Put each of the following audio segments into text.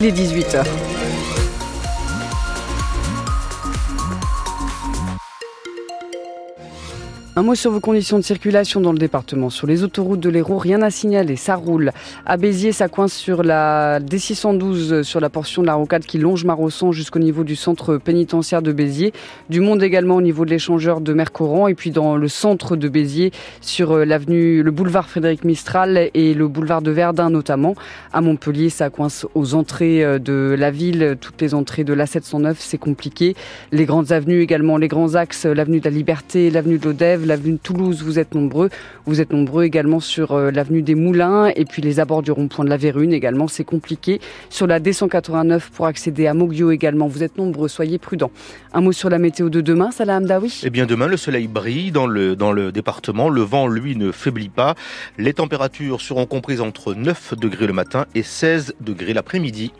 Les 18h. Un mot sur vos conditions de circulation dans le département. Sur les autoroutes de l'Hérault, rien à signaler, ça roule. À Béziers, ça coince sur la D612, sur la portion de la rocade qui longe Marossan jusqu'au niveau du centre pénitentiaire de Béziers. Du monde également au niveau de l'échangeur de Mercoran et puis dans le centre de Béziers, sur euh, l'avenue, le boulevard Frédéric Mistral et le boulevard de Verdun notamment. À Montpellier, ça coince aux entrées euh, de la ville, toutes les entrées de l'A709, c'est compliqué. Les grandes avenues également, les grands axes, l'avenue de la Liberté, l'avenue de l'Odève, l'avenue de Toulouse, vous êtes nombreux. Vous êtes nombreux également sur euh, l'avenue des Moulins et puis les abords du rond-point de la Vérune également, c'est compliqué. Sur la D189 pour accéder à Moglio également, vous êtes nombreux, soyez prudents. Un mot sur la météo de demain, Salah Hamdaoui? Eh bien demain, le soleil brille dans le, dans le département, le vent, lui, ne faiblit pas. Les températures seront comprises entre 9 degrés le matin et 16 degrés l'après-midi.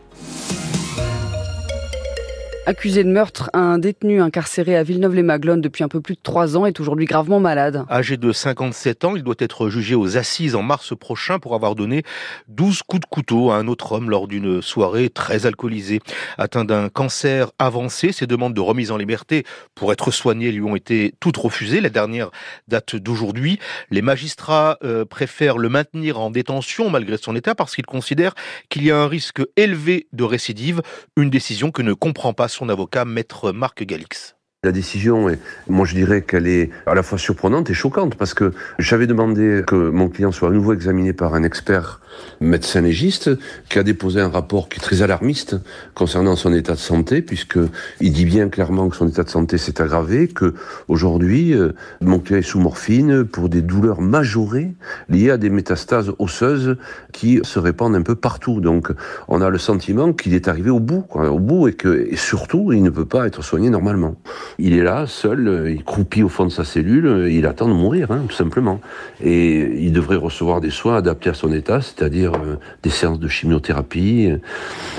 Accusé de meurtre, un détenu incarcéré à Villeneuve-les-Maglones depuis un peu plus de trois ans est aujourd'hui gravement malade. Âgé de 57 ans, il doit être jugé aux assises en mars prochain pour avoir donné 12 coups de couteau à un autre homme lors d'une soirée très alcoolisée. Atteint d'un cancer avancé, ses demandes de remise en liberté pour être soigné lui ont été toutes refusées. La dernière date d'aujourd'hui. Les magistrats euh, préfèrent le maintenir en détention malgré son état parce qu'ils considèrent qu'il y a un risque élevé de récidive, une décision que ne comprend pas son avocat, maître Marc Galix. La décision, moi je dirais qu'elle est à la fois surprenante et choquante parce que j'avais demandé que mon client soit à nouveau examiné par un expert médecin légiste qui a déposé un rapport qui est très alarmiste concernant son état de santé puisque il dit bien clairement que son état de santé s'est aggravé, que aujourd'hui euh, mon client est sous morphine pour des douleurs majorées liées à des métastases osseuses qui se répandent un peu partout. Donc on a le sentiment qu'il est arrivé au bout, quoi, au bout et que et surtout il ne peut pas être soigné normalement. Il est là, seul, euh, il croupit au fond de sa cellule, euh, il attend de mourir, hein, tout simplement. Et il devrait recevoir des soins adaptés à son état, c'est-à-dire euh, des séances de chimiothérapie,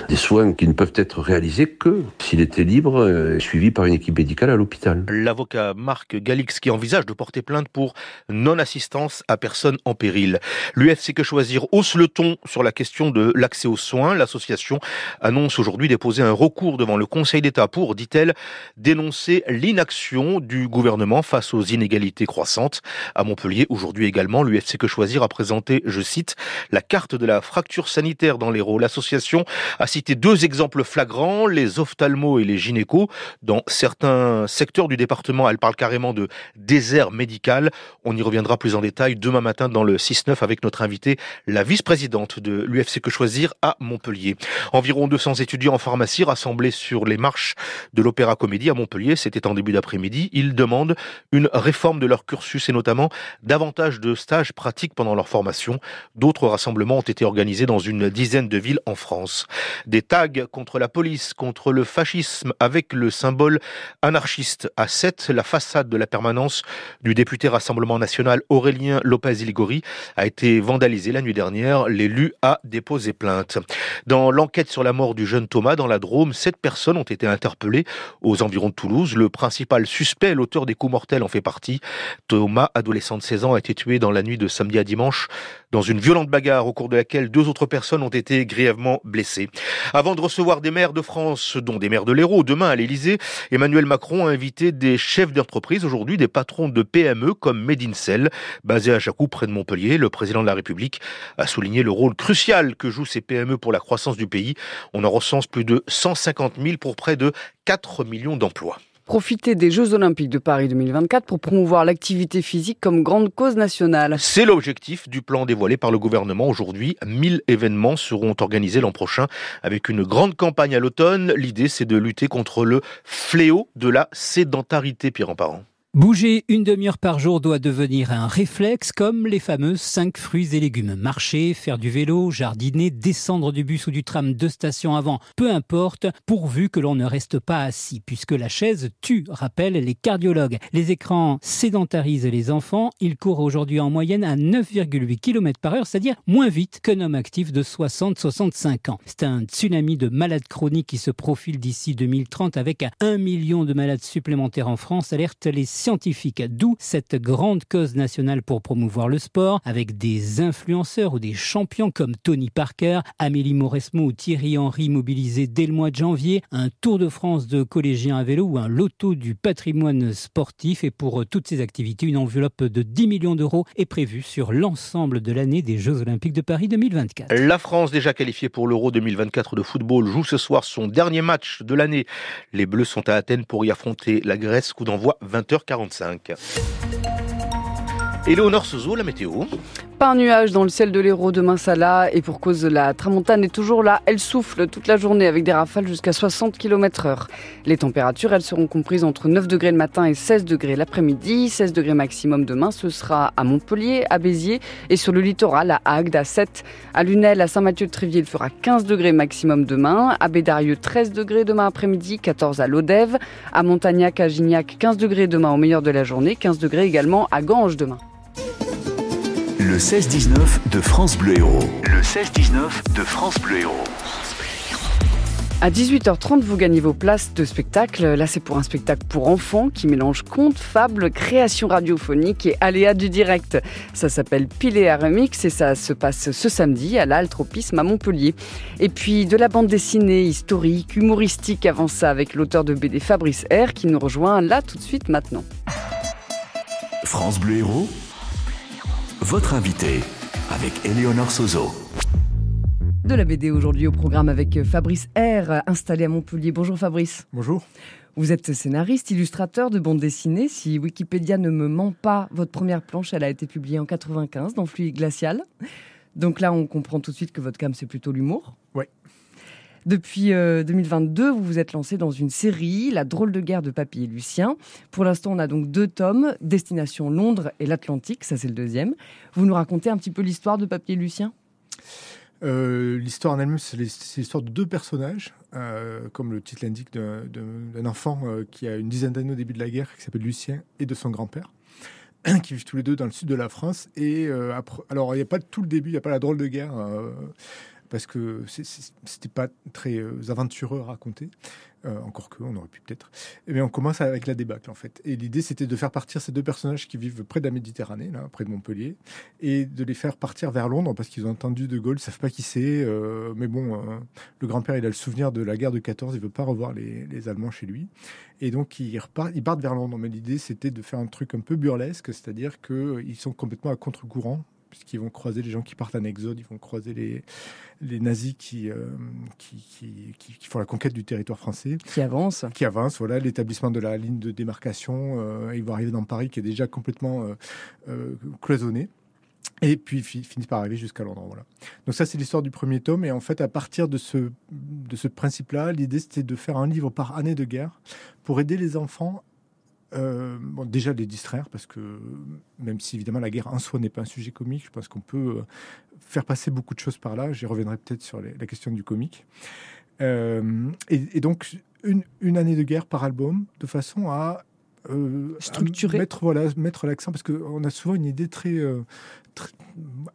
des soins qui ne peuvent être réalisés que s'il était libre, suivi par une équipe médicale à l'hôpital. L'avocat Marc Galix qui envisage de porter plainte pour non-assistance à personne en péril. L'UFC Que Choisir hausse le ton sur la question de l'accès aux soins. L'association annonce aujourd'hui déposer un recours devant le Conseil d'État pour, dit-elle, dénoncer l'inaction du gouvernement face aux inégalités croissantes. À Montpellier, aujourd'hui également, l'UFC Que Choisir a présenté, je cite, la carte de la fracture sanitaire dans l'Hérault. L'association a cité deux exemples flagrants, les ophtalmos et les gynécos. Dans certains secteurs du département, elle parle carrément de désert médical. On y reviendra plus en détail demain matin dans le 6-9 avec notre invitée, la vice-présidente de l'UFC Que Choisir à Montpellier. Environ 200 étudiants en pharmacie rassemblés sur les marches de l'Opéra Comédie à Montpellier c'était en début d'après-midi, ils demandent une réforme de leur cursus et notamment davantage de stages pratiques pendant leur formation. D'autres rassemblements ont été organisés dans une dizaine de villes en France. Des tags contre la police, contre le fascisme avec le symbole anarchiste à 7, la façade de la permanence du député Rassemblement national Aurélien Lopez-Iligori a été vandalisée la nuit dernière. L'élu a déposé plainte. Dans l'enquête sur la mort du jeune Thomas dans la Drôme, sept personnes ont été interpellées aux environs de Toulouse. Le principal suspect, l'auteur des coups mortels, en fait partie. Thomas, adolescent de 16 ans, a été tué dans la nuit de samedi à dimanche dans une violente bagarre au cours de laquelle deux autres personnes ont été grièvement blessées. Avant de recevoir des maires de France, dont des maires de l'Hérault, demain à l'Élysée, Emmanuel Macron a invité des chefs d'entreprise, aujourd'hui des patrons de PME comme Medincel, basé à Jacou près de Montpellier. Le président de la République a souligné le rôle crucial que jouent ces PME pour la croissance du pays. On en recense plus de 150 000 pour près de 4 millions d'emplois profiter des Jeux Olympiques de Paris 2024 pour promouvoir l'activité physique comme grande cause nationale. C'est l'objectif du plan dévoilé par le gouvernement aujourd'hui. 1000 événements seront organisés l'an prochain avec une grande campagne à l'automne. L'idée, c'est de lutter contre le fléau de la sédentarité, Pierre en parent. Bouger une demi-heure par jour doit devenir un réflexe comme les fameux 5 fruits et légumes. Marcher, faire du vélo, jardiner, descendre du bus ou du tram deux stations avant, peu importe, pourvu que l'on ne reste pas assis, puisque la chaise tue, rappellent les cardiologues. Les écrans sédentarisent les enfants. Ils courent aujourd'hui en moyenne à 9,8 km par heure, c'est-à-dire moins vite qu'un homme actif de 60-65 ans. C'est un tsunami de malades chroniques qui se profile d'ici 2030 avec un million de malades supplémentaires en France, alerte les scientifique. D'où cette grande cause nationale pour promouvoir le sport, avec des influenceurs ou des champions comme Tony Parker, Amélie Mauresmo ou Thierry Henry mobilisés dès le mois de janvier, un Tour de France de collégiens à vélo ou un loto du patrimoine sportif. Et pour toutes ces activités, une enveloppe de 10 millions d'euros est prévue sur l'ensemble de l'année des Jeux Olympiques de Paris 2024. La France, déjà qualifiée pour l'Euro 2024 de football, joue ce soir son dernier match de l'année. Les Bleus sont à Athènes pour y affronter la Grèce, coup d'envoi 20h45. Éléonore Sozo, la météo. Pas un nuage dans le ciel de l'Hérault demain ça et pour cause la tramontane est toujours là. Elle souffle toute la journée avec des rafales jusqu'à 60 km heure. Les températures, elles seront comprises entre 9 degrés le matin et 16 degrés l'après-midi. 16 degrés maximum demain, ce sera à Montpellier, à Béziers et sur le littoral à Agde à 7. À Lunel, à Saint-Mathieu-de-Tréviers, il fera 15 degrés maximum demain. À Bédarieux, 13 degrés demain après-midi, 14 à Lodève. À Montagnac, à Gignac, 15 degrés demain au meilleur de la journée, 15 degrés également à Ganges demain. Le 16-19 de France Bleu Héros. Le 16-19 de France Bleu Héros. À 18h30, vous gagnez vos places de spectacle. Là, c'est pour un spectacle pour enfants qui mélange contes, fables, création radiophonique et aléas du direct. Ça s'appelle Piléa Remix et ça se passe ce samedi à l'Altropisme à Montpellier. Et puis de la bande dessinée historique, humoristique avant ça avec l'auteur de BD Fabrice R qui nous rejoint là tout de suite maintenant. France Bleu Héros votre invité avec Éléonore Sozo. De la BD aujourd'hui au programme avec Fabrice R, installé à Montpellier. Bonjour Fabrice. Bonjour. Vous êtes scénariste, illustrateur de bande dessinée. Si Wikipédia ne me ment pas, votre première planche, elle a été publiée en 95 dans Fluide Glacial. Donc là, on comprend tout de suite que votre cam, c'est plutôt l'humour. Oui. Depuis 2022, euh, vous vous êtes lancé dans une série, La drôle de guerre de Papy et Lucien. Pour l'instant, on a donc deux tomes, Destination Londres et l'Atlantique, ça c'est le deuxième. Vous nous racontez un petit peu l'histoire de Papy et Lucien? Euh, l'histoire en elle-même, c'est l'histoire de deux personnages, euh, comme le titre l'indique, d'un enfant qui a une dizaine d'années au début de la guerre, qui s'appelle Lucien, et de son grand-père, qui vivent tous les deux dans le sud de la France. Et alors, il n'y a pas tout le début, il n'y a pas la drôle de guerre parce que c'était pas très euh, aventureux à raconter. Euh, encore que, on aurait pu peut-être. Mais eh on commence avec la débâcle, en fait. Et l'idée, c'était de faire partir ces deux personnages qui vivent près de la Méditerranée, là, près de Montpellier, et de les faire partir vers Londres, parce qu'ils ont entendu De Gaulle, ils savent pas qui c'est. Euh, mais bon, le grand-père, il a le souvenir de la guerre de 14, il veut pas revoir les, Allemands chez lui. Et donc, ils, repartent, ils partent vers Londres. Mais l'idée, c'était de faire un truc un peu burlesque, c'est-à-dire qu'ils sont complètement à contre-courant puisqu'ils vont croiser les gens qui partent en exode, ils vont croiser les, les nazis qui, euh, qui, qui, qui, font la conquête du territoire français. Qui avancent. Qui avancent, voilà, l'établissement de la ligne de démarcation. Euh, ils vont arriver dans Paris qui est déjà complètement euh, cloisonné. Et puis finissent par arriver jusqu'à Londres. Voilà. Donc ça, c'est l'histoire du premier tome. Et en fait, à partir de ce, de ce principe-là, l'idée, c'était de faire un livre par année de guerre pour aider les enfants euh, bon, déjà les distraire parce que même si évidemment la guerre en soi n'est pas un sujet comique, je pense qu'on peut euh, faire passer beaucoup de choses par là. J'y reviendrai peut-être sur la question du comique. Euh, et, donc une, une, année de guerre par album de façon à structurer, mettre voilà mettre l'accent parce qu'on a souvent une idée très,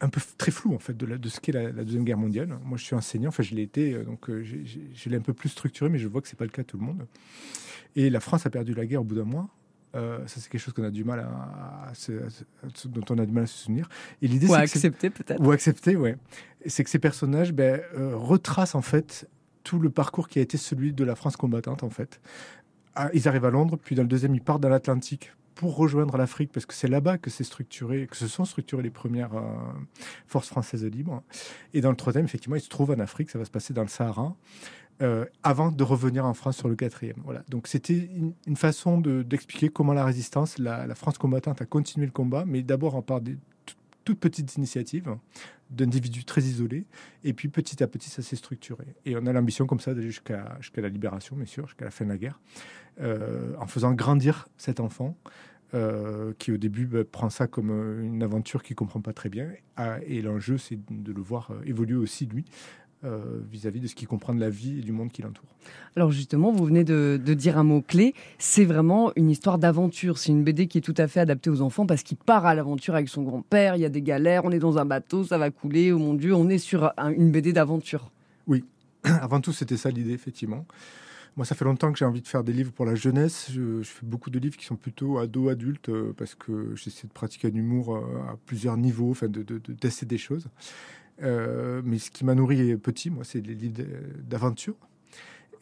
un peu très floue en fait de, la, de ce qu'est la, deuxième guerre mondiale. Moi, je suis enseignant, enfin je l'ai été, donc je l'ai un peu plus structuré, mais je vois que c'est pas le cas de tout le monde. Et la France a perdu la guerre au bout d'un mois. Euh, ça, c'est quelque chose qu'on a du mal à, dont on a du mal à se souvenir. Et l'idée, ou accepter peut-être. Ou accepter, ouais. C'est que ces personnages ben, euh, retracent en fait tout le parcours qui a été celui de la France combattante en fait. Ah, ils arrivent à Londres, puis dans le deuxième, ils partent dans l'Atlantique pour rejoindre l'Afrique, parce que c'est là-bas que c'est structuré, que se sont structurées les premières euh, forces françaises libres. Et dans le troisième, effectivement, ils se trouvent en Afrique, ça va se passer dans le Sahara. Euh, avant de revenir en France sur le quatrième. Voilà. Donc c'était une, façon d'expliquer comment la résistance, la, France combattante a continué le combat, mais d'abord en part des toutes petites initiatives d'individus très isolés, et puis petit à petit ça s'est structuré. Et on a l'ambition comme ça d'aller jusqu'à la libération, bien sûr, jusqu'à la fin de la guerre, euh, en faisant grandir cet enfant. Euh, qui au début bah, prend ça comme une aventure qu'il comprend pas très bien, ah, et l'enjeu c'est de le voir évoluer aussi lui euh, vis-à-vis de ce qu'il comprend de la vie et du monde qui l'entoure. Alors justement, vous venez de, dire un mot clé, c'est vraiment une histoire d'aventure. C'est une BD qui est tout à fait adaptée aux enfants parce qu'il part à l'aventure avec son grand-père, il y a des galères, on est dans un bateau, ça va couler, oh mon Dieu, on est sur une BD d'aventure. Oui, avant tout c'était ça l'idée, effectivement. Moi, ça fait longtemps que j'ai envie de faire des livres pour la jeunesse. Je, fais beaucoup de livres qui sont plutôt ados-adultes parce que j'essaie de pratiquer un humour à plusieurs niveaux, enfin de, de, de tester des choses. Mais ce qui m'a nourri petit, moi, c'est les livres d'aventure.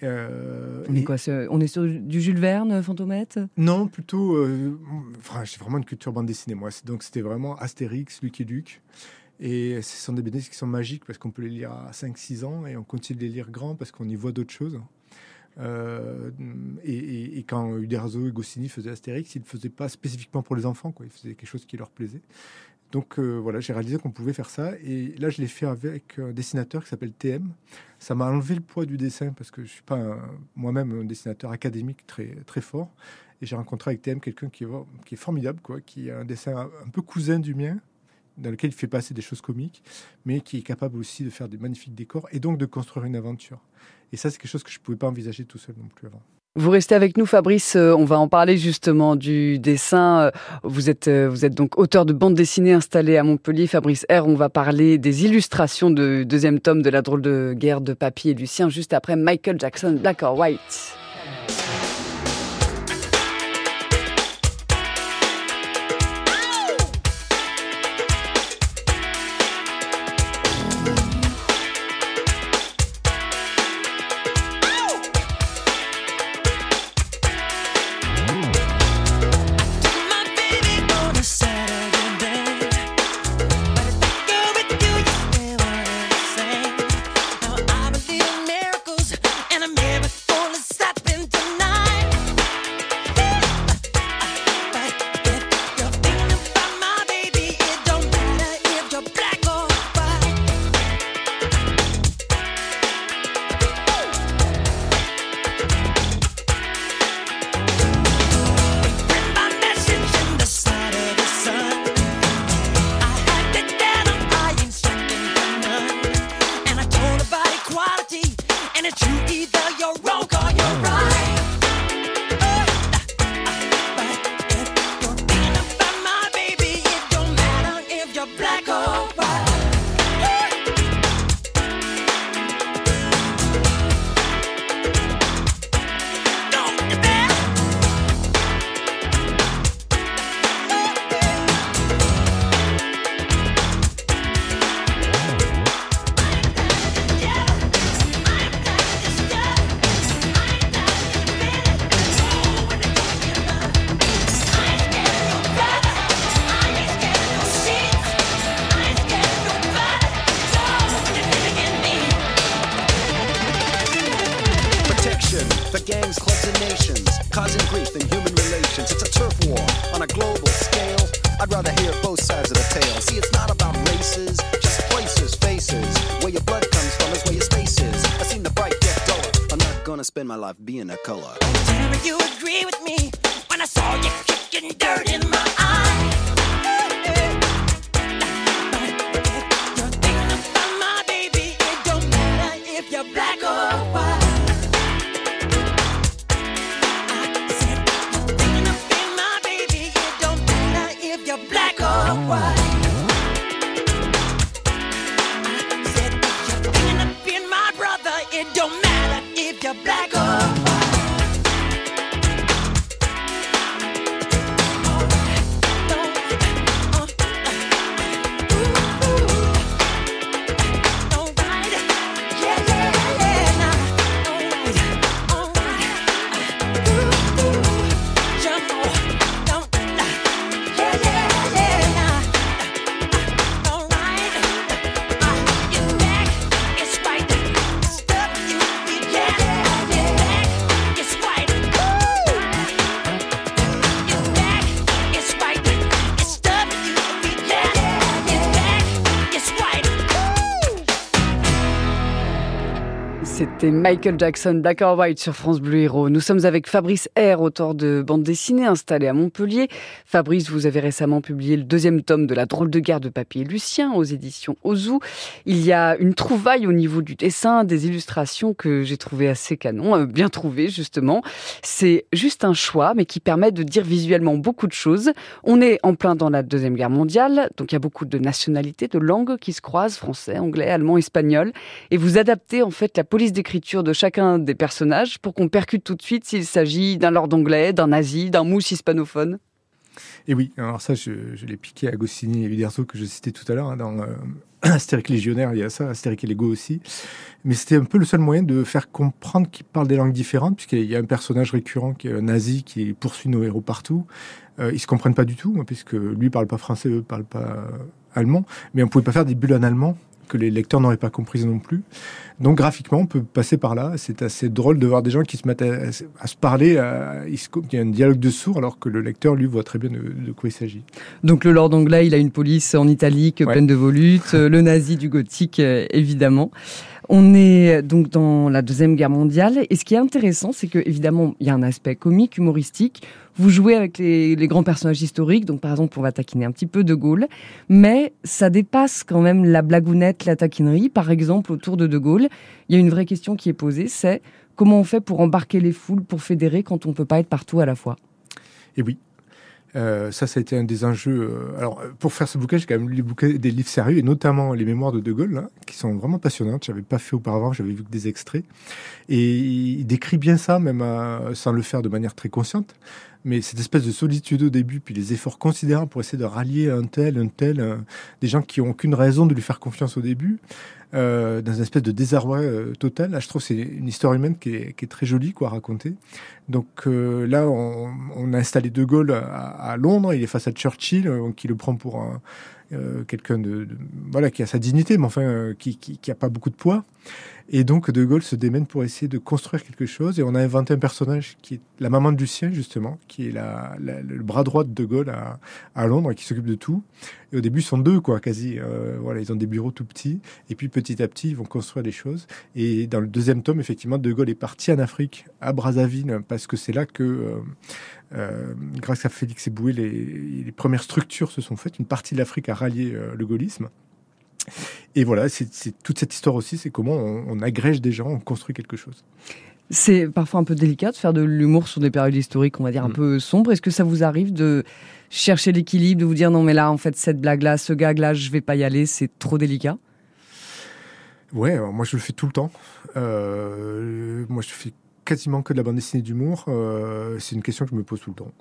Euh, on, est quoi, on est sur du Jules Verne, Fantomette Non, plutôt. Euh, enfin, j'ai vraiment une culture bande dessinée, moi. Donc, c'était vraiment Astérix, Lucky Luke. Et ce sont des BD qui sont magiques parce qu'on peut les lire à 5-6 ans et on continue de les lire grands parce qu'on y voit d'autres choses. Euh, et, et, quand Uderzo et Goscinny faisaient Astérix, ils ne le faisaient pas spécifiquement pour les enfants, quoi. ils faisaient quelque chose qui leur plaisait. Donc euh, voilà, j'ai réalisé qu'on pouvait faire ça. Et là, je l'ai fait avec un dessinateur qui s'appelle TM. Ça m'a enlevé le poids du dessin parce que je suis pas moi-même un dessinateur académique très, très fort. Et j'ai rencontré avec TM quelqu'un qui, qui, est formidable, quoi, qui a un dessin un peu cousin du mien, dans lequel il fait passer des choses comiques, mais qui est capable aussi de faire des magnifiques décors et donc de construire une aventure. Et ça, c'est quelque chose que je ne pouvais pas envisager tout seul non plus avant. Vous restez avec nous, Fabrice. Euh, on va en parler justement du dessin. Euh, vous êtes, euh, vous êtes donc auteur de bande dessinée installée à Montpellier. Fabrice R. On va parler des illustrations du deuxième tome de la drôle de guerre de Papy et Lucien juste après Michael Jackson, Black or White. C'était Michael Jackson, Black or White sur France Bleu Héros. Nous sommes avec Fabrice R, auteur de bande dessinée installé à Montpellier. Fabrice, vous avez récemment publié le deuxième tome de La drôle de guerre de papier Lucien aux éditions Ozu. Il y a une trouvaille au niveau du dessin, des illustrations que j'ai trouvé assez canon, euh, bien trouvées justement. C'est juste un choix, mais qui permet de dire visuellement beaucoup de choses. On est en plein dans la deuxième guerre mondiale, donc il y a beaucoup de nationalités, de langues qui se croisent, français, anglais, allemand, espagnol. Et vous adaptez en fait la police d'écriture de chacun des personnages pour qu'on percute tout de suite s'il s'agit d'un lord anglais, d'un nazi, d'un mousse hispanophone Et oui, alors ça, je, l'ai piqué à Goscinny et Uderzo que je citais tout à l'heure hein, dans euh, Légionnaire, il y a ça, Astérique et Lego aussi. Mais c'était un peu le seul moyen de faire comprendre qu'ils parlent des langues différentes, puisqu'il y a un personnage récurrent qui est un nazi qui poursuit nos héros partout. Euh, ils se comprennent pas du tout, hein, puisque lui parle pas français, eux parlent pas euh, allemand. Mais on pouvait pas faire des bulles en allemand que les lecteurs n'auraient pas comprises non plus. Donc graphiquement, on peut passer par là. C'est assez drôle de voir des gens qui se mettent à, se parler, il y a un dialogue de sourds, alors que le lecteur, lui, voit très bien de, quoi il s'agit. Donc le Lord anglais, il a une police en italique pleine de volutes, le nazi du gothique, euh, évidemment. On est donc dans la Deuxième Guerre mondiale. Et ce qui est intéressant, c'est que évidemment, il y a un aspect comique, humoristique. Vous jouez avec les, grands personnages historiques. Donc, par exemple, on va taquiner un petit peu De Gaulle. Mais ça dépasse quand même la blagounette, la taquinerie. Par exemple, autour de De Gaulle, il y a une vraie question qui est posée. C'est comment on fait pour embarquer les foules, pour fédérer quand on ne peut pas être partout à la fois? Et oui, euh, ça, ça a été un des enjeux. Euh, alors, pour faire ce bouquin, j'ai quand même lu des livres sérieux, et notamment les mémoires de De Gaulle, là, qui sont vraiment passionnantes. J'avais pas fait auparavant, j'avais vu que des extraits. Et il décrit bien ça, même euh, sans le faire de manière très consciente. Mais cette espèce de solitude au début, puis les efforts considérables pour essayer de rallier un tel, un tel, des gens qui ont aucune raison de lui faire confiance au début, euh, dans une espèce de désarroi euh, total. Là, je trouve c'est une histoire humaine qui est, très jolie quoi à raconter. Donc euh, là, on, a installé De Gaulle à, à, Londres. Il est face à Churchill, euh, qui le prend pour un, quelqu'un de, voilà qui a sa dignité, mais enfin qui, qui, qui a pas beaucoup de poids. Et donc De Gaulle se démène pour essayer de construire quelque chose. Et on a inventé un personnage qui est la maman de Lucien, justement, qui est la, le bras droit de De Gaulle à, à Londres, qui s'occupe de tout. Et au début, sont deux, quoi, quasi. Euh, voilà, ils ont des bureaux tout petits. Et puis petit à petit, ils vont construire des choses. Et dans le deuxième tome, effectivement, De Gaulle est parti en Afrique, à Brazzaville, parce que c'est là que, euh, euh, grâce à Félix Eboué, les, les premières structures se sont faites. Une partie de l'Afrique a rallié le gaullisme. Et voilà, c'est toute cette histoire aussi, c'est comment on, agrège des gens, on construit quelque chose. C'est parfois un peu délicat de faire de l'humour sur des périodes historiques, on va dire, un mm. peu sombres. Est-ce que ça vous arrive de chercher l'équilibre, de vous dire non mais là, en fait, cette blague-là, ce gag-là, je vais pas y aller, c'est trop délicat? Ouais, moi je le fais tout le temps. Euh, moi je fais quasiment que de la bande dessinée d'humour. Euh, c'est une question que je me pose tout le temps.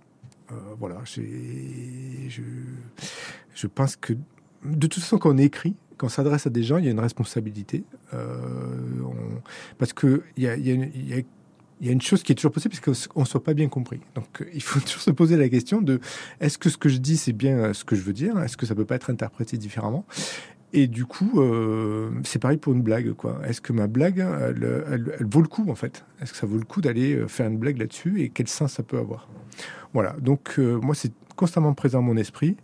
Euh, voilà, je, je pense que de toute façon, quand on écrit, quand on s'adresse à des gens, il y a une responsabilité. Euh, parce qu'il y a, y, a y a, une chose qui est toujours possible, c'est qu'on ne soit pas bien compris. Donc, il faut toujours se poser la question de est-ce que ce que je dis, c'est bien ce que je veux dire? Est-ce que ça peut pas être interprété différemment? Et du coup, euh, c'est pareil pour une blague, quoi. Est-ce que ma blague, elle, elle, vaut le coup, en fait? Est-ce que ça vaut le coup d'aller euh, faire une blague là-dessus? Et quel sens ça peut avoir? Voilà. Donc, euh, moi, c'est constamment présent dans mon esprit.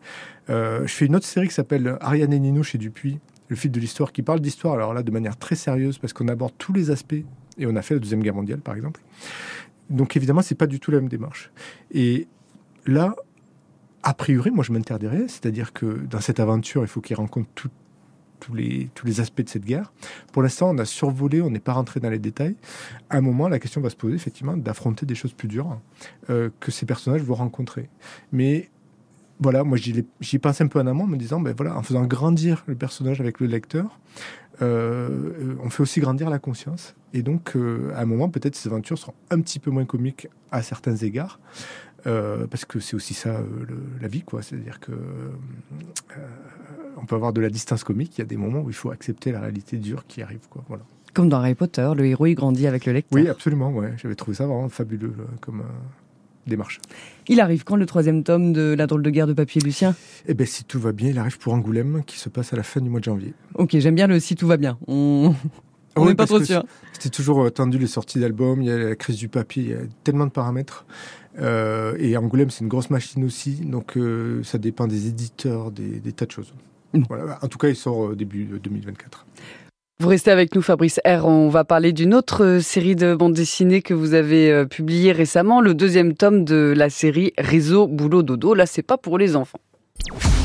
Je fais une autre série qui s'appelle Ariane et Nino chez Dupuis, le fil de l'histoire, qui parle d'histoire, alors là, de manière très sérieuse, parce qu'on aborde tous les aspects, et on a fait la Deuxième Guerre mondiale, par exemple. Donc, évidemment, c'est pas du tout la même démarche. Et là, a priori, moi, je m'interdirais, c'est-à-dire que dans cette aventure, il faut qu'il rencontre tous les, tous les aspects de cette guerre. Pour l'instant, on a survolé, on n'est pas rentré dans les détails. À un moment, la question va se poser, effectivement, d'affronter des choses plus dures euh, que ces personnages vont rencontrer. Mais voilà, moi j'y pense un peu en amont en me disant, ben voilà, en faisant grandir le personnage avec le lecteur, euh, on fait aussi grandir la conscience. Et donc, euh, à un moment, peut-être ces aventures seront un petit peu moins comiques à certains égards, euh, parce que c'est aussi ça la vie, quoi. C'est-à-dire que on peut avoir de la distance comique. Il y a des moments où il faut accepter la réalité dure qui arrive, quoi. Voilà. Comme dans Harry Potter, le héros il grandit avec le lecteur. Oui, absolument. Ouais, j'avais trouvé ça vraiment fabuleux comme démarche. Il arrive quand le troisième tome de La drôle de guerre de papier Lucien? Eh bien, si tout va bien, il arrive pour Angoulême, qui se passe à la fin du mois de janvier. Ok, j'aime bien le si tout va bien. On ah n'est pas trop sûr. C'était toujours euh, tendu les sorties d'albums, il y a la crise du papier, il y a tellement de paramètres. Euh, et Angoulême, c'est une grosse machine aussi, donc euh, ça dépend des éditeurs, des, tas de choses. Voilà. En tout cas, il sort début 2024. Vous restez avec nous, Fabrice R. On va parler d'une autre euh, série de bandes dessinées que vous avez euh, publiée récemment, le deuxième tome de la série Réseau Boulot Dodo. Là, c'est pas pour les enfants.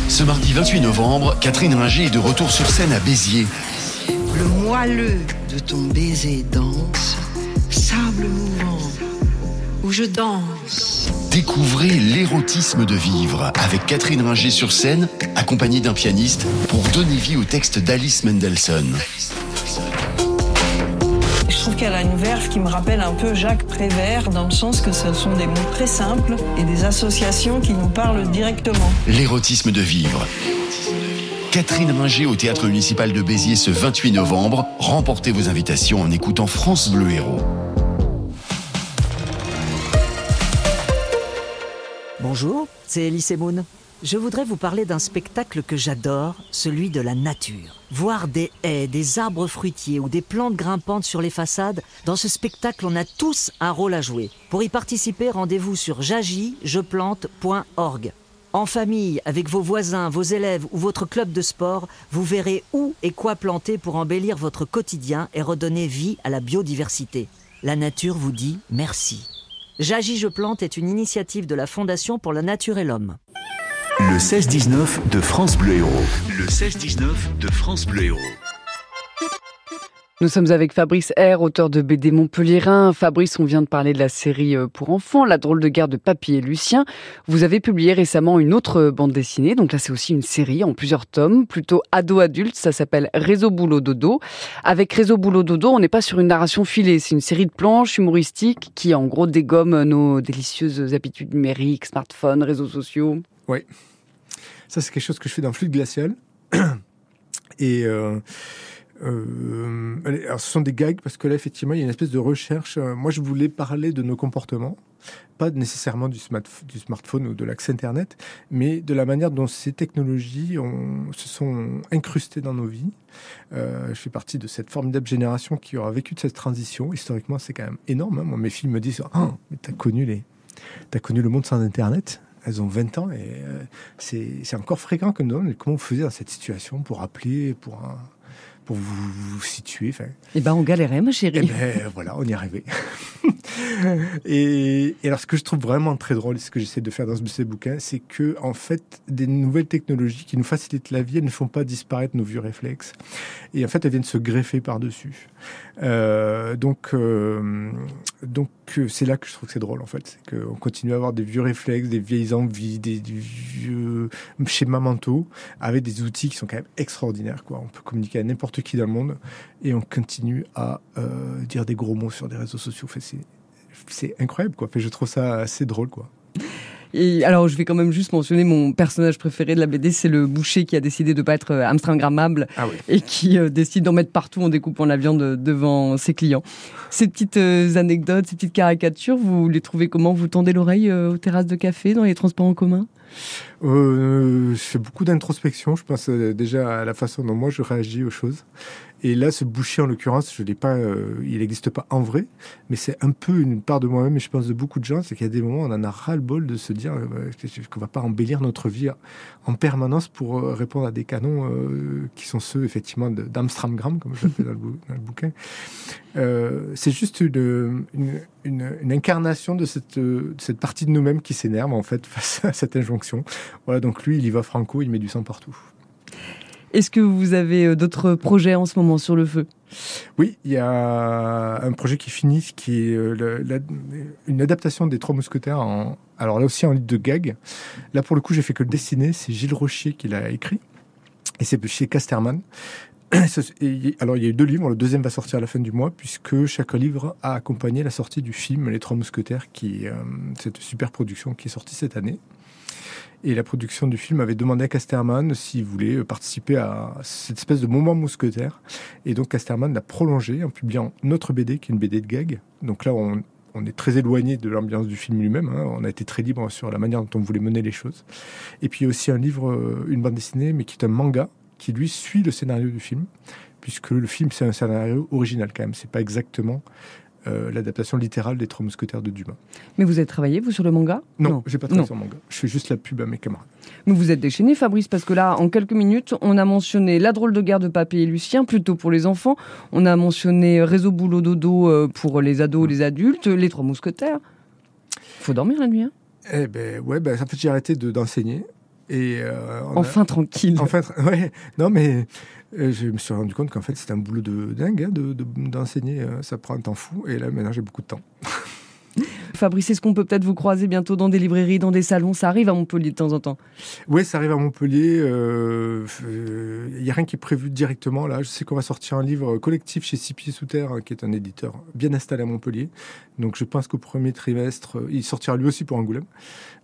Ce mardi 28 novembre, Catherine Ringer est de retour sur scène à Béziers. Le moelleux de ton baiser danse, sable mouvant, où je danse. Découvrez l'érotisme de vivre avec Catherine Ringer sur scène, accompagnée d'un pianiste, pour donner vie au texte d'Alice Mendelssohn. trouve qu'elle a une verve qui me rappelle un peu Jacques Prévert, dans le sens que ce sont des mots très simples et des associations qui nous parlent directement. L'érotisme de vivre. Catherine Ringer au théâtre municipal de Béziers ce 28 novembre. Remportez vos invitations en écoutant France Bleu Héros. Bonjour, c'est Elise Moon. Je voudrais vous parler d'un spectacle que j'adore, celui de la nature. Voir des haies, des arbres fruitiers ou des plantes grimpantes sur les façades, dans ce spectacle, on a tous un rôle à jouer. Pour y participer, rendez-vous sur jagijeplante.org. En famille, avec vos voisins, vos élèves ou votre club de sport, vous verrez où et quoi planter pour embellir votre quotidien et redonner vie à la biodiversité. La nature vous dit merci. J'agis, je plante est une initiative de la Fondation pour la nature et l'homme. Le 16-19 de France Bleu Héros. Le 16-19 de France Bleu Héros. Nous sommes avec Fabrice R, auteur de BD Montpellierin. Fabrice, on vient de parler de la série euh, pour enfants, La drôle de guerre de Papy et Lucien. Vous avez publié récemment une autre bande dessinée, donc là c'est aussi une série en plusieurs tomes, plutôt ado-adulte, ça s'appelle Réseau Boulot Dodo. Avec Réseau Boulot Dodo, on n'est pas sur une narration filée, c'est une série de planches humoristiques qui en gros dégomme nos délicieuses habitudes numériques, smartphones, réseaux sociaux. Oui, ça c'est quelque chose que je fais dans Fluide Glacial. Et... Euh euh, alors ce sont des gags parce que là effectivement il y a une espèce de recherche. Euh, moi je voulais parler de nos comportements, pas nécessairement du, smartphone ou de l'accès internet, mais de la manière dont ces technologies se sont incrustées dans nos vies. Euh, je fais partie de cette formidable génération qui aura vécu de cette transition. Historiquement c'est quand même énorme. Hein. Mes filles me disent oh, mais t'as connu t'as connu le monde sans internet elles ont 20 ans et c'est encore fréquent que nous comment vous faisiez dans cette situation pour appeler pour un, pour vous, vous situer. Enfin, eh ben, on galérait, ma chérie. Eh ben, voilà, on y arrivait. et, et, alors, ce que je trouve vraiment très drôle, ce que j'essaie de faire dans ce, ces bouquins, c'est que, en fait, des nouvelles technologies qui nous facilitent la vie, elles ne font pas disparaître nos vieux réflexes. Et en fait, elles viennent se greffer par-dessus. Euh, donc, euh, donc, euh, c'est là que je trouve que c'est drôle, en fait. C'est qu'on continue à avoir des vieux réflexes, des vieilles envies, des, vieux schémas mentaux, avec des outils qui sont quand même extraordinaires, quoi. On peut communiquer à n'importe qui dans le monde et on continue à euh, dire des gros mots sur des réseaux sociaux. c'est incroyable, quoi. je trouve ça assez drôle, quoi. Et alors, je vais quand même juste mentionner mon personnage préféré de la BD, c'est le boucher qui a décidé de pas être euh, Instagrammable ah oui. et qui euh, décide d'en mettre partout en découpant la viande devant ses clients. Ces petites euh, anecdotes, ces petites caricatures, vous les trouvez comment? Vous tendez l'oreille euh, aux terrasses de café, dans les transports en commun? Euh, Je fais beaucoup d'introspection. Je pense euh, déjà à la façon dont moi je réagis aux choses. Et là, ce boucher, en l'occurrence, je l'ai pas, euh, il n'existe pas en vrai, mais c'est un peu une part de moi-même, et je pense de beaucoup de gens, c'est qu'il y a des moments où on en a ras-le-bol de se dire euh, qu'on va pas embellir notre vie en permanence pour euh, répondre à des canons euh, qui sont ceux, effectivement, d'Amstramgram, comme je l'appelle dans, dans, le bouquin. Euh, c'est juste une, une, une, une, incarnation de cette, de cette partie de nous-mêmes qui s'énerve, en fait, face à cette injonction. Voilà, donc lui, il y va franco, il met du sang partout. Est-ce que vous avez euh, d'autres projets en ce moment sur le feu? Oui, il y a un projet qui finit, qui est euh, la, une adaptation des Trois Mousquetaires. En, alors là aussi en livre de gag. Là pour le coup, j'ai fait que le dessiner. C'est Gilles Rochier qui l'a écrit. Et c'est chez Casterman. Alors il y a eu deux livres, le deuxième va sortir à la fin du mois puisque chaque livre a accompagné la sortie du film Les Trois Mousquetaires, qui euh, cette super production qui est sortie cette année. Et la production du film avait demandé à Casterman s'il voulait participer à cette espèce de moment mousquetaire. Et donc Casterman l'a prolongé en publiant notre BD, qui est une BD de gag. Donc là, on, est très éloigné de l'ambiance du film lui-même. Hein. On a été très libre sur la manière dont on voulait mener les choses. Et puis aussi un livre, une bande dessinée, mais qui est un manga, qui lui suit le scénario du film, puisque le film c'est un scénario original quand même. C'est pas exactement euh, l'adaptation littérale des Trois Mousquetaires de Dumas. Mais vous êtes travaillé, vous, sur le manga? Non, non. j'ai pas travaillé non. sur le manga. Je fais juste la pub à mes camarades. Mais vous êtes déchaîné, Fabrice, parce que là, en quelques minutes, on a mentionné La drôle de guerre de Papy et Lucien, plutôt pour les enfants. On a mentionné Réseau Boulot Dodo euh, pour les ados, les adultes, Les Trois Mousquetaires. Faut dormir la nuit, hein? Eh ben, ouais, ben, en fait, j'ai arrêté d'enseigner. Et euh, enfin a... tranquille. Enfin, ouais, non mais euh, je me suis rendu compte qu'en fait c'est un boulot de dingue hein, d'enseigner, de, de, ça prend un temps fou. Et là maintenant j'ai beaucoup de temps. Fabrice, est-ce qu'on peut peut-être vous croiser bientôt dans des librairies, dans des salons? Ça arrive à Montpellier de temps en temps Oui, ça arrive à Montpellier. Il n'y a rien qui est prévu directement. Là, je sais qu'on va sortir un livre collectif chez Six Pieds Sous Terre, qui est un éditeur bien installé à Montpellier. Donc je pense qu'au premier trimestre, il sortira lui aussi pour Angoulême,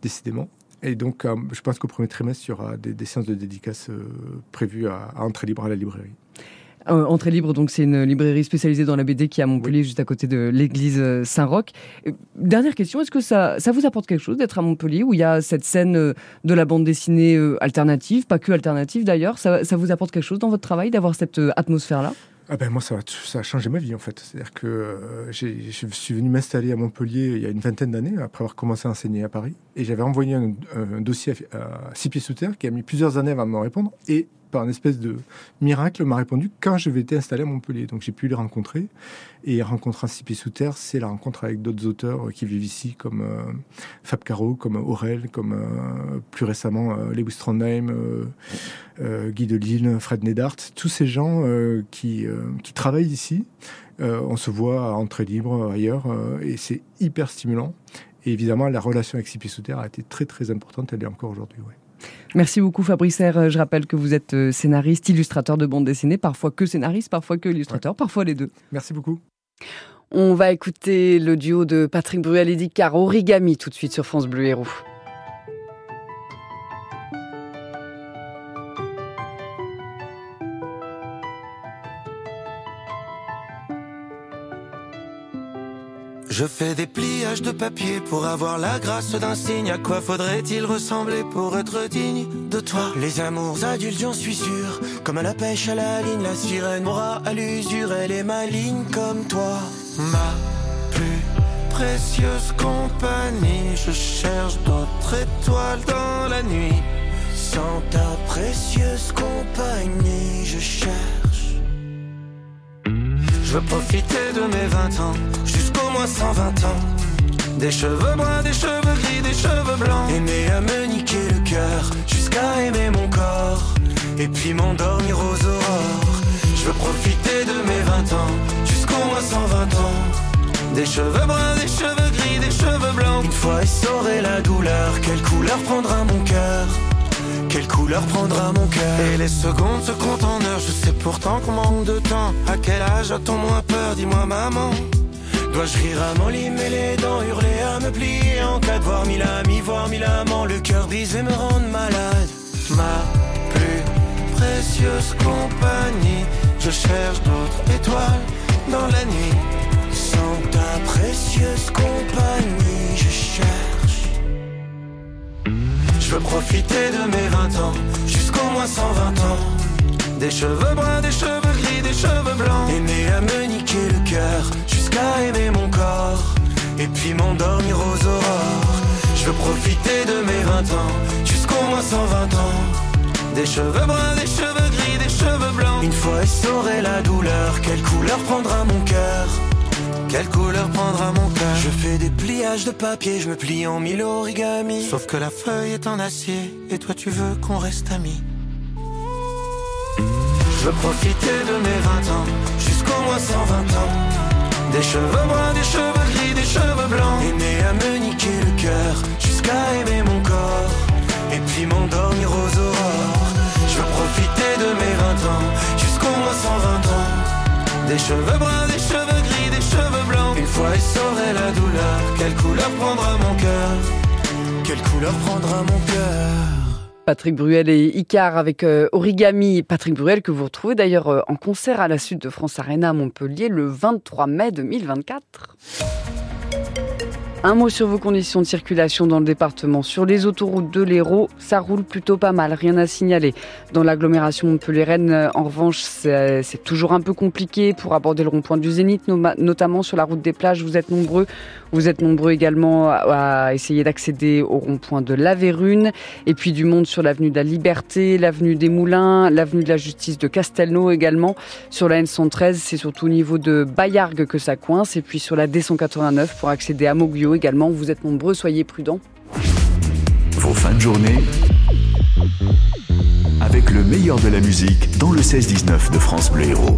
décidément. Et donc, je pense qu'au premier trimestre, il y aura des, séances de dédicaces prévues à, à entrée libre à la librairie. Euh, entrée libre, donc c'est une librairie spécialisée dans la BD qui est à Montpellier, juste à côté de l'église euh, Saint-Roch. Dernière question, est-ce que ça, ça vous apporte quelque chose d'être à Montpellier où il y a cette scène euh, de la bande dessinée alternative, pas que alternative d'ailleurs? Ça, ça vous apporte quelque chose dans votre travail d'avoir cette atmosphère-là? Ah ben moi, ça, a changé ma vie en fait. C'est-à-dire que je suis venu m'installer à Montpellier il y a une vingtaine d'années, après avoir commencé à enseigner à Paris. Et j'avais envoyé un, dossier à, à, six pieds sous terre qui a mis plusieurs années avant de me répondre. Et par une espèce de miracle, m'a répondu quand je vais être installé à Montpellier. Donc j'ai pu les rencontrer. Et rencontrer un Six sous terre, c'est la rencontre avec d'autres auteurs qui vivent ici, comme euh, Fab Caro, comme Aurel, comme euh, plus récemment euh, Lewis Trondheim, Guy Delisle, Fred Nedart. Tous ces gens qui, travaillent ici. on se voit à entrée libre ailleurs et c'est hyper stimulant. Et évidemment, la relation avec Six sous terre a été très très importante. Elle est encore aujourd'hui. Merci beaucoup Fabrice R. Je rappelle que vous êtes euh, scénariste, illustrateur de bande dessinée, parfois que scénariste, parfois que illustrateur, parfois les deux. Merci beaucoup. On va écouter le duo de Patrick Bruel et Car Origami tout de suite sur France Bleu Héros. Je fais des pliages de papier pour avoir la grâce d'un signe. À quoi faudrait-il ressembler pour être digne de toi? Les amours adultes, j'en suis sûr. Comme à la pêche à la ligne, la sirène aura à l'usure. Elle est maligne comme toi. Ma plus précieuse compagnie. Je cherche d'autres étoiles dans la nuit. Sans ta précieuse compagnie, je cherche. Je veux profiter de mes 20 ans jusqu'au moins 120 ans. Des cheveux bruns, des cheveux gris, des cheveux blancs. Aimer à me niquer le cœur jusqu'à aimer mon corps. Et puis m'endormir aux aurores. Je veux profiter de mes 20 ans jusqu'au moins 120 ans. Des cheveux bruns, des cheveux gris, des cheveux blancs. Une fois essoré la douleur, quelle couleur prendra mon cœur? Quelle couleur prendra mon cœur Et les secondes se comptent en heures. Je sais pourtant qu'on manque de temps. À quel âge a-t-on moins peur? Dis-moi maman. Dois-je rire à mon lit, mais les dents, hurler à me plier En cas de voir mille amis, voir mille amants. Le cœur brisé me rendre malade. Ma plus précieuse compagnie. Je cherche d'autres étoiles dans la nuit. Sans ta précieuse compagnie Je cherche je veux profiter de mes 20 ans, jusqu'au moins 120 ans. Des cheveux bruns, des cheveux gris, des cheveux blancs. Aimer à me niquer le cœur, jusqu'à aimer mon corps. Et puis m'endormir aux aurores. Je veux profiter de mes 20 ans, jusqu'au moins 120 ans. Des cheveux bruns, des cheveux gris, des cheveux blancs. Une fois essoré la douleur, quelle couleur prendra mon cœur? Quelle couleur prendra mon cœur? Je fais des pliages de papier, je me plie en mille origami. Sauf que la feuille est en acier, et toi tu veux qu'on reste amis. Je veux profiter de mes 20 ans, jusqu'au moins 120 ans. Des cheveux bruns, des cheveux gris, des cheveux blancs. Aimer à me niquer le cœur, jusqu'à aimer mon corps. Et puis m'endormir aux aurores. Je veux profiter de mes 20 ans, jusqu'au moins 120 ans. Des cheveux bruns, des la douleur, quelle couleur prendra mon cœur? Quelle couleur prendra mon cœur? Patrick Bruel et Icar avec euh, Origami. Patrick Bruel que vous retrouvez d'ailleurs euh, en concert à la suite de France Arena à Montpellier le 23 mai 2024. Un mot sur vos conditions de circulation dans le département. Sur les autoroutes de l'Hérault, ça roule plutôt pas mal, rien à signaler. Dans l'agglomération Montpellier-Rennes, en revanche, c'est toujours un peu compliqué pour aborder le rond-point du Zénith, notamment sur la route des plages. Vous êtes nombreux. Vous êtes nombreux également à essayer d'accéder au rond-point de la Vérune. Et puis du monde sur l'avenue de la Liberté, l'avenue des Moulins, l'avenue de la Justice de Castelnau également. Sur la N113, c'est surtout au niveau de Bayargues que ça coince. Et puis sur la D189 pour accéder à Moguio également. Vous êtes nombreux, soyez prudents. Vos fins de journée avec le meilleur de la musique dans le 16-19 de France Bleu Héros.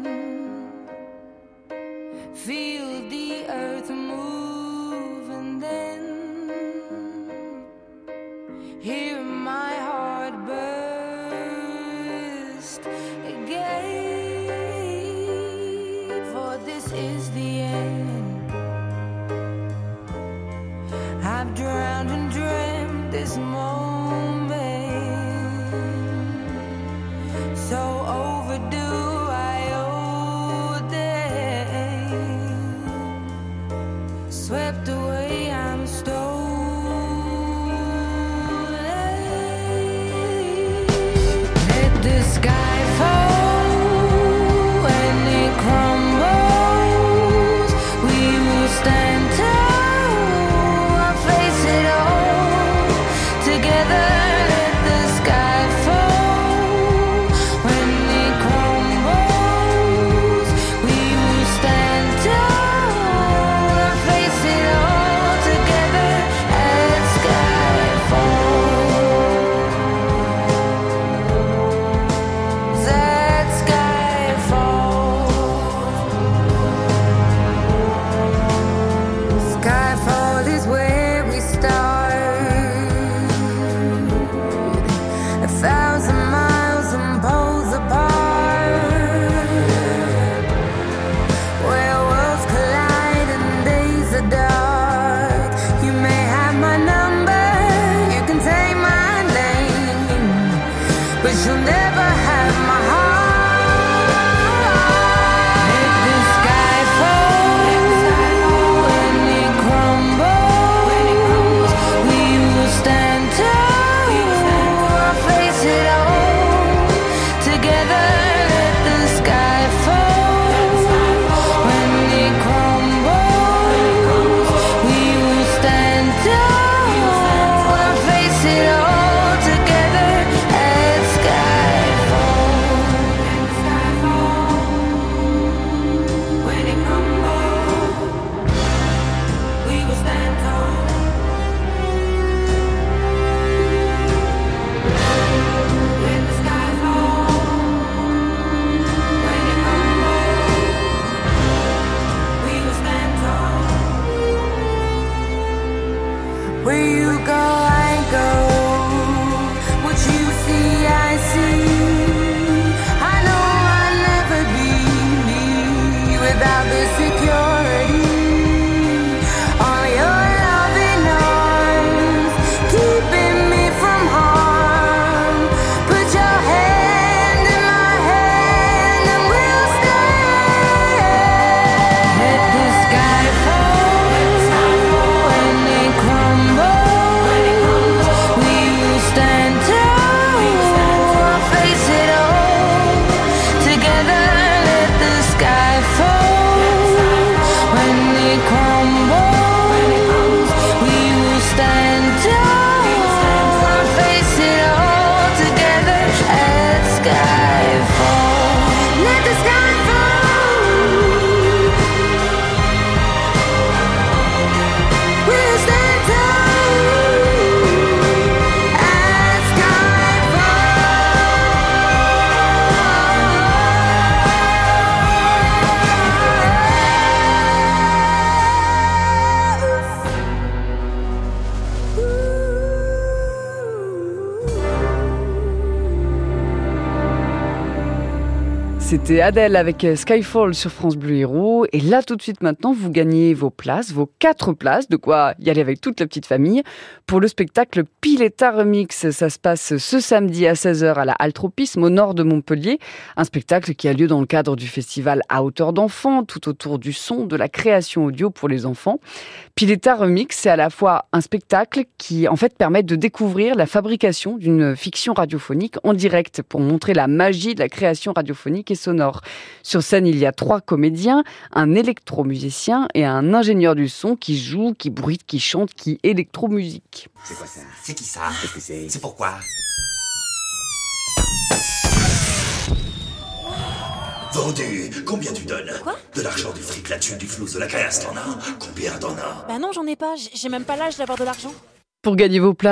But you'll never C'était Adèle avec euh, Skyfall sur France Bleu Héros. Et là, tout de suite maintenant, vous gagnez vos places, vos quatre places, de quoi y aller avec toute la petite famille, pour le spectacle Pileta Remix. Ça se passe ce samedi à 16h à la Altropisme, au nord de Montpellier. Un spectacle qui a lieu dans le cadre du festival à hauteur d'enfants, tout autour du son, de la création audio pour les enfants. Pileta Remix, c'est à la fois un spectacle qui, en fait, permet de découvrir la fabrication d'une fiction radiophonique en direct pour montrer la magie de la création radiophonique sonore. Sur scène, il y a trois comédiens, un électromusicien et un ingénieur du son qui joue, qui bruite, qui chante, qui électromusique. C'est quoi ça? C'est qui ça? Qu'est-ce que c'est? C'est pourquoi? Vendu. Combien tu donnes? Quoi? De l'argent, du fric, là-dessus, du flou, de la caisse, t'en as? Combien t'en as? Bah non, j'en ai pas. J'ai j'ai même pas l'âge d'avoir de l'argent. Pour gagner vos places,